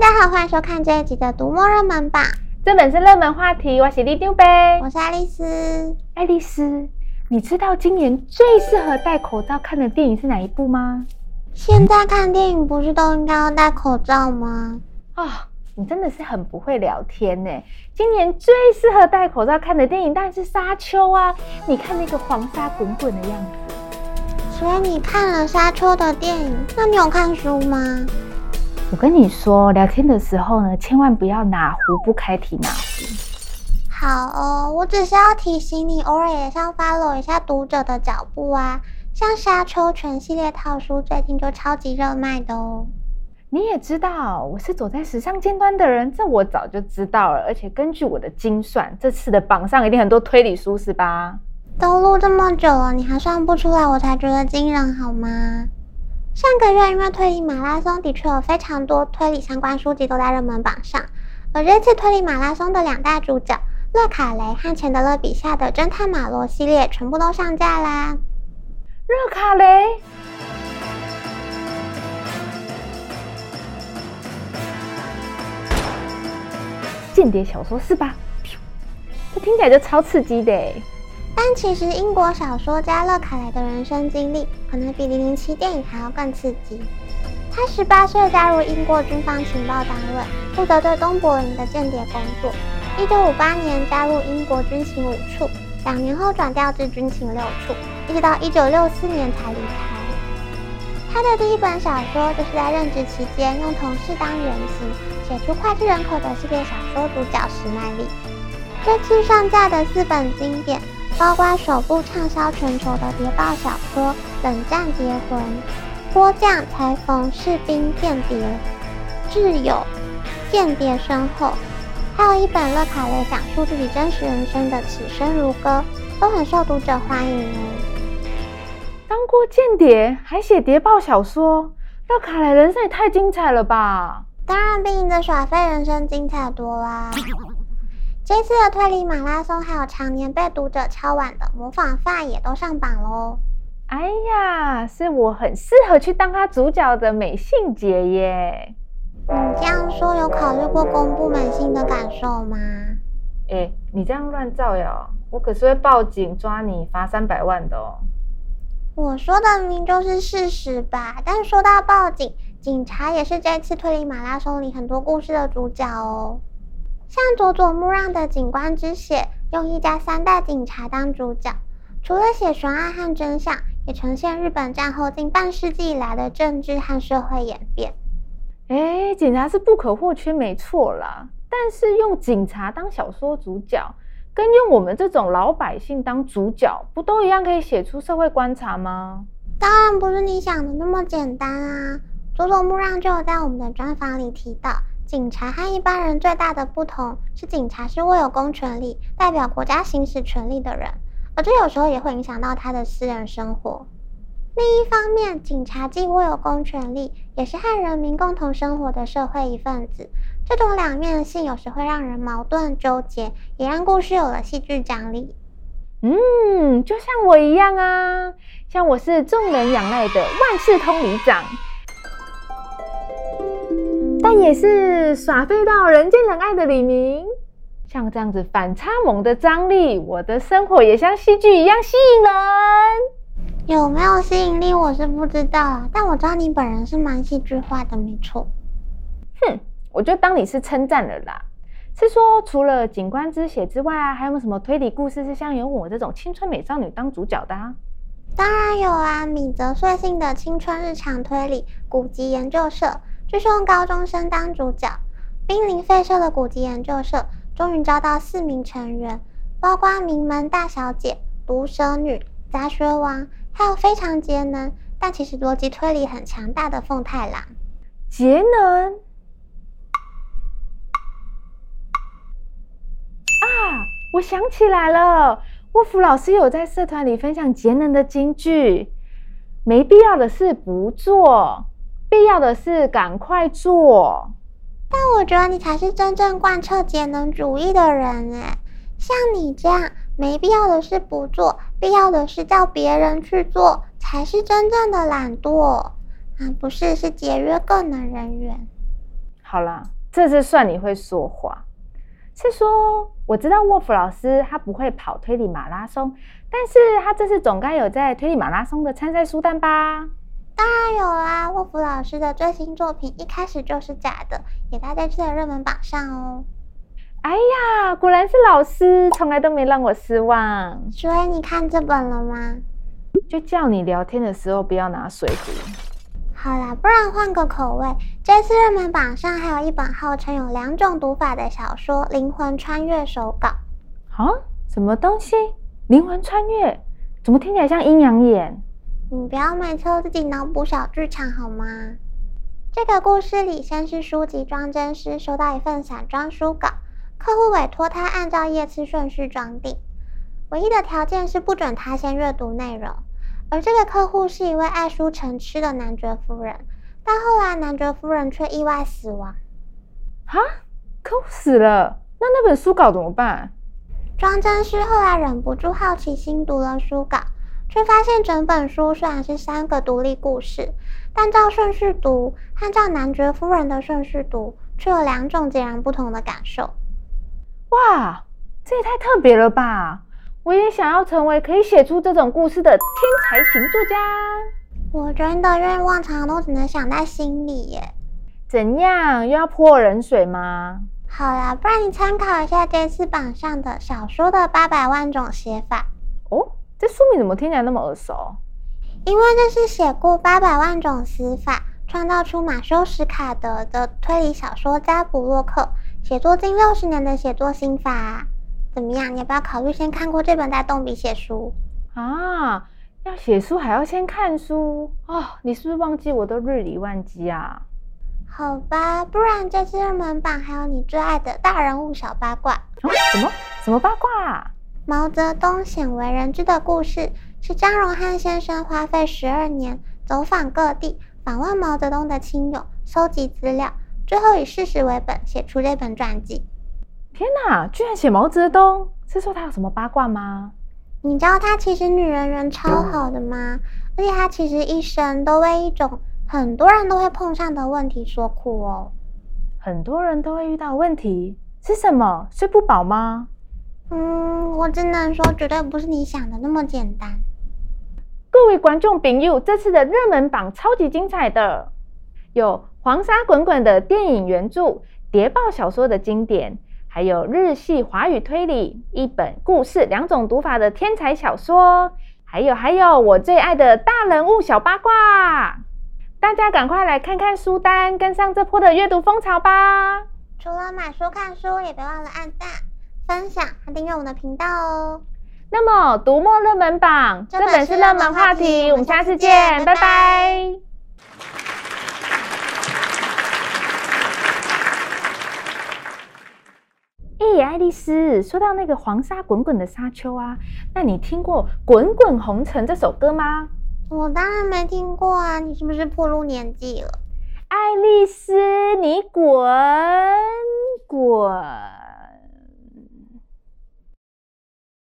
大家好，欢迎收看这一集的读墨热门榜。这本是热门话题，我是里长伯，我是爱丽丝。爱丽丝，你知道今年最适合戴口罩看的电影是哪一部吗？现在看电影不是都应该要戴口罩吗？啊、哦，你真的是很不会聊天呢。今年最适合戴口罩看的电影当然是《沙丘》啊！你看那个黄沙滚滚的样子。所以你看了《沙丘》的电影，那你有看书吗？我跟你说，聊天的时候呢，千万不要哪壶不开提哪壶。好哦，我只是要提醒你，偶尔也要 follow 一下读者的脚步啊。像《沙丘》全系列套书，最近就超级热卖的哦。你也知道，我是走在时尚尖端的人，这我早就知道了。而且根据我的精算，这次的榜上一定很多推理书，是吧？都录这么久了，你还算不出来，我才觉得惊人，好吗？上个月因为推理马拉松，的确有非常多推理相关书籍都在热门榜上。而这次推理马拉松的两大主角勒卡雷和钱德勒笔下的侦探马罗系列，全部都上架啦。勒卡雷，间谍小说是吧？这听起来就超刺激的。但其实，英国小说家勒卡莱的人生经历可能比《零零七》电影还要更刺激。他十八岁加入英国军方情报单位，负责对东柏林的间谍工作。一九五八年加入英国军情五处，两年后转调至军情六处，一直到一九六四年才离开。他的第一本小说就是在任职期间用同事当原型，写出脍炙人口的系列小说主角史麦利。这次上架的四本经典。包括首部畅销全球的谍报小说《冷战谍魂》，迫降裁缝士兵间谍，挚友间谍身后，还有一本乐卡雷讲述自己真实人生的《此生如歌》，都很受读者欢迎哦。当过间谍还写谍报小说，乐卡雷人生也太精彩了吧！当然比你的耍废人生精彩多啦。这次的推理马拉松，还有常年被读者敲碗的模仿犯也都上榜喽。哎呀，是我很适合去当他主角的美信姐耶。你这样说，有考虑过公布美信的感受吗？哎，你这样乱造谣，我可是会报警抓你，罚三百万的哦。我说的明明就是事实吧？但说到报警，警察也是这次推理马拉松里很多故事的主角哦。像佐佐木让的《警官之血》，用一家三代警察当主角，除了写悬案和真相，也呈现日本战后近半世纪以来的政治和社会演变。哎，警察是不可或缺，没错啦。但是用警察当小说主角，跟用我们这种老百姓当主角，不都一样可以写出社会观察吗？当然不是你想的那么简单啊！佐佐木让就有在我们的专访里提到。警察和一般人最大的不同是，警察是握有公权力、代表国家行使权力的人，而这有时候也会影响到他的私人生活。另一方面，警察既握有公权力，也是和人民共同生活的社会一份子。这种两面性有时会让人矛盾纠结，也让故事有了戏剧张力。嗯，就像我一样啊，像我是众人仰赖的万事通里长。但也是耍废到人见人爱的李明，像这样子反差萌的张力，我的生活也像戏剧一样吸引人。有没有吸引力，我是不知道，但我知道你本人是蛮戏剧化的，没错。哼，我就当你是称赞了啦。是说除了《警官之血》之外啊，还有没有什么推理故事是像有我这种青春美少女当主角的啊？当然有啊，米泽穗信的青春日常推理《古籍研究社》。就是用高中生当主角，濒临废社的古籍研究社终于招到四名成员，包括名门大小姐、毒舌女、杂学王，还有非常节能但其实逻辑推理很强大的凤太郎。节能啊！我想起来了，沃夫老师有在社团里分享节能的金句：没必要的事不做。必要的事赶快做，但我觉得你才是真正贯彻节能主义的人诶，像你这样没必要的事不做，必要的事叫别人去做，才是真正的懒惰啊！不是，是节约更能人员。好啦，这次算你会说话。是说，我知道沃夫老师他不会跑推理马拉松，但是他这次总该有在推理马拉松的参赛书单吧？当然有啦，沃夫老师的最新作品一开始就是假的，也在这次的热门榜上哦。哎呀，果然是老师，从来都没让我失望。所以你看这本了吗？就叫你聊天的时候不要拿水壶。好啦，不然换个口味。这次热门榜上还有一本号称有两种读法的小说《灵魂穿越》手稿。啊？什么东西？灵魂穿越？怎么听起来像阴阳眼？你不要每次都自己脑补小剧场好吗？这个故事里，先是书籍装帧师收到一份散装书稿，客户委托他按照页次顺序装订，唯一的条件是不准他先阅读内容。而这个客户是一位爱书成痴的男爵夫人，但后来男爵夫人却意外死亡。哈，客户死了，那那本书稿怎么办？装帧师后来忍不住好奇心读了书稿，却发现整本书虽然是三个独立故事，但照顺序读和照男爵夫人的顺序读，却有两种截然不同的感受。哇，这也太特别了吧！我也想要成为可以写出这种故事的天才型作家。我真的愿望常常都只能想在心里耶。怎样？又要泼我冷水吗？好啦，不然你参考一下这次榜上的小说的八百万种写法。哦，这书名怎么听起来那么耳熟？因为这是写过八百万种死法，创造出马修·史卡德的推理小说家布洛克写作近六十年的写作心法。怎么样？你要不要考虑先看过这本再动笔写书啊？要写书还要先看书哦？你是不是忘记我都日理万机啊？好吧，不然这次热门榜还有你最爱的大人物小八卦。哦、什么什么八卦啊？毛泽东鲜为人知的故事，是张荣汉先生花费十二年走访各地，访问毛泽东的亲友，收集资料，最后以事实为本写出这本传记。天哪，居然写毛泽东，是说他有什么八卦吗？你知道他其实女人缘超好的吗？而且他其实一生都为一种很多人都会碰上的问题所苦哦。很多人都会遇到问题是什么？睡不饱吗？嗯，我只能说绝对不是你想的那么简单。各位观众朋友，这次的热门榜超级精彩的，有黄沙滚滚的电影原著、谍报小说的经典。还有日系华语推理，一本故事两种读法的天才小说，还有还有我最爱的大人物小八卦，大家赶快来看看书单，跟上这波的阅读风潮吧！除了买书看书，也别忘了按赞、分享和订阅我们的频道哦。那么读墨热门榜，这本是热门话题，我们下次见，拜拜。拜拜。哎、欸，爱丽丝，说到那个黄沙滚滚的沙丘啊，那你听过《滚滚红尘》这首歌吗？我当然没听过啊，你是不是暴露年纪了？爱丽丝，你滚滚。